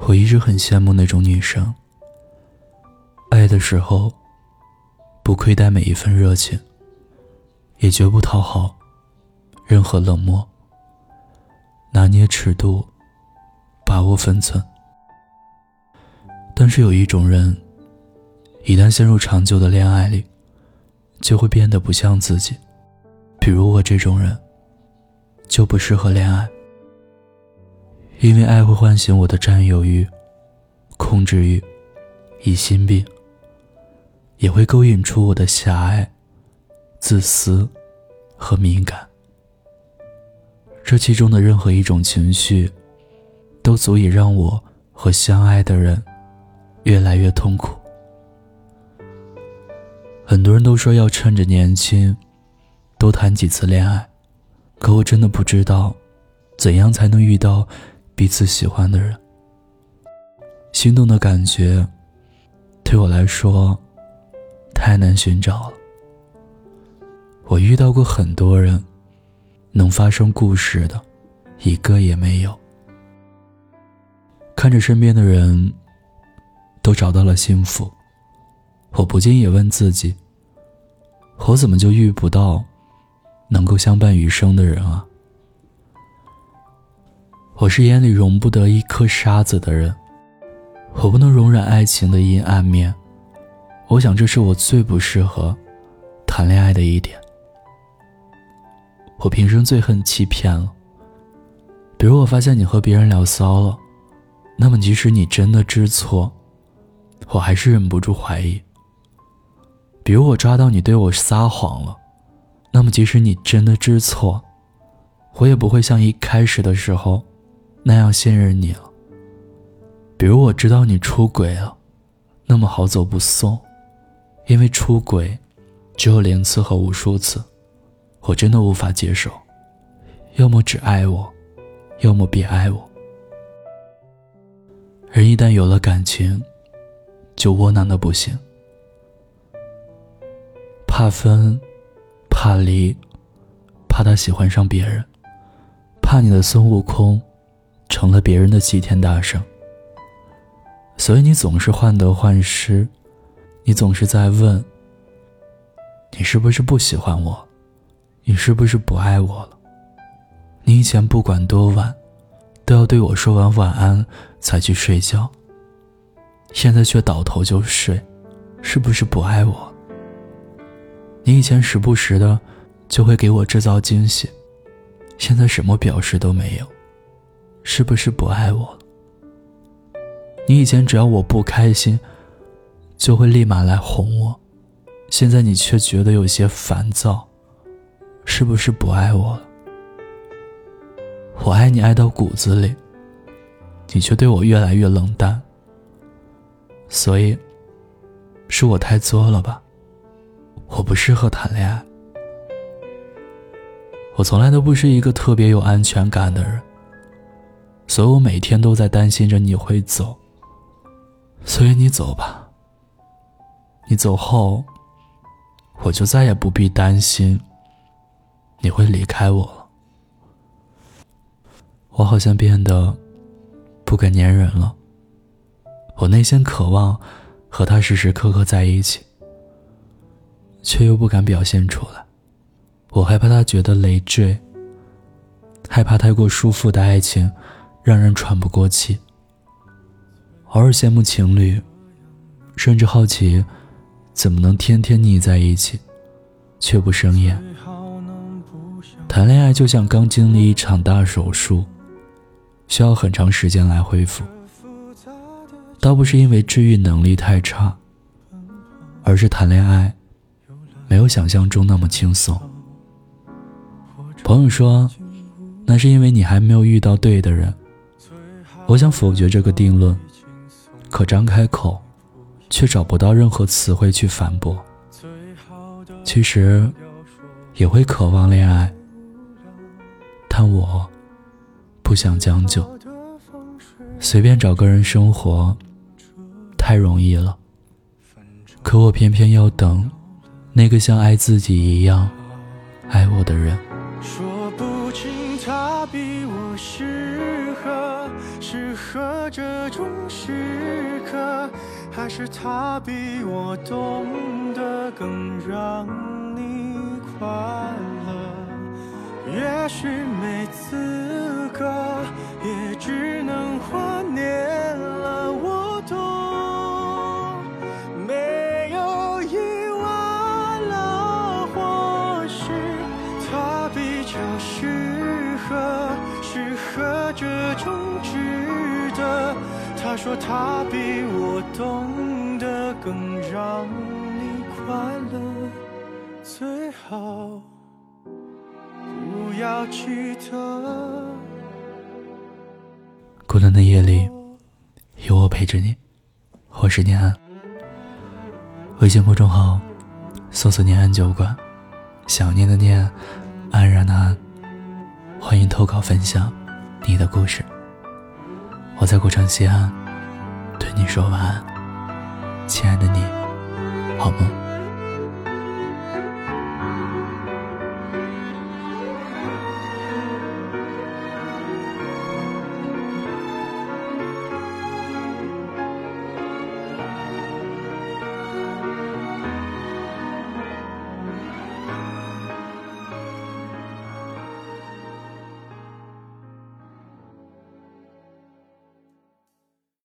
我一直很羡慕那种女生，爱的时候不亏待每一份热情，也绝不讨好任何冷漠，拿捏尺度，把握分寸。但是有一种人，一旦陷入长久的恋爱里，就会变得不像自己。比如我这种人，就不适合恋爱。因为爱会唤醒我的占有欲、控制欲、疑心病，也会勾引出我的狭隘、自私和敏感。这其中的任何一种情绪，都足以让我和相爱的人越来越痛苦。很多人都说要趁着年轻，多谈几次恋爱，可我真的不知道，怎样才能遇到。彼此喜欢的人，心动的感觉，对我来说太难寻找了。我遇到过很多人，能发生故事的，一个也没有。看着身边的人都找到了幸福，我不禁也问自己：我怎么就遇不到能够相伴余生的人啊？我是眼里容不得一颗沙子的人，我不能容忍爱情的阴暗面。我想这是我最不适合谈恋爱的一点。我平生最恨欺骗了。比如我发现你和别人聊骚了，那么即使你真的知错，我还是忍不住怀疑。比如我抓到你对我撒谎了，那么即使你真的知错，我也不会像一开始的时候。那样信任你了。比如我知道你出轨了，那么好走不送，因为出轨只有零次和无数次，我真的无法接受。要么只爱我，要么别爱我。人一旦有了感情，就窝囊的不行，怕分，怕离，怕他喜欢上别人，怕你的孙悟空。成了别人的齐天大圣，所以你总是患得患失，你总是在问：你是不是不喜欢我？你是不是不爱我了？你以前不管多晚，都要对我说完晚安才去睡觉，现在却倒头就睡，是不是不爱我？你以前时不时的就会给我制造惊喜，现在什么表示都没有。是不是不爱我？你以前只要我不开心，就会立马来哄我，现在你却觉得有些烦躁，是不是不爱我了？我爱你爱到骨子里，你却对我越来越冷淡，所以是我太作了吧？我不适合谈恋爱，我从来都不是一个特别有安全感的人。所以我每天都在担心着你会走，所以你走吧。你走后，我就再也不必担心你会离开我了。我好像变得不敢粘人了。我内心渴望和他时时刻刻在一起，却又不敢表现出来。我害怕他觉得累赘，害怕太过舒服的爱情。让人喘不过气。偶尔羡慕情侣，甚至好奇，怎么能天天腻在一起，却不生厌。谈恋爱就像刚经历一场大手术，需要很长时间来恢复。倒不是因为治愈能力太差，而是谈恋爱没有想象中那么轻松。朋友说，那是因为你还没有遇到对的人。我想否决这个定论，可张开口，却找不到任何词汇去反驳。其实，也会渴望恋爱，但我不想将就。随便找个人生活，太容易了。可我偏偏要等，那个像爱自己一样爱我的人。说不清他比我适，适合这种时刻，还是他比我懂得更让你快乐？也许没资格，也只能活说他比我懂得更让你快乐，最好不要记得。孤单的夜里，有我陪着你。我是念安，微信公众号搜索“念安酒馆”，想念的念，安然的安。欢迎投稿分享你的故事。我在古城西安，对你说晚安，亲爱的你，好吗。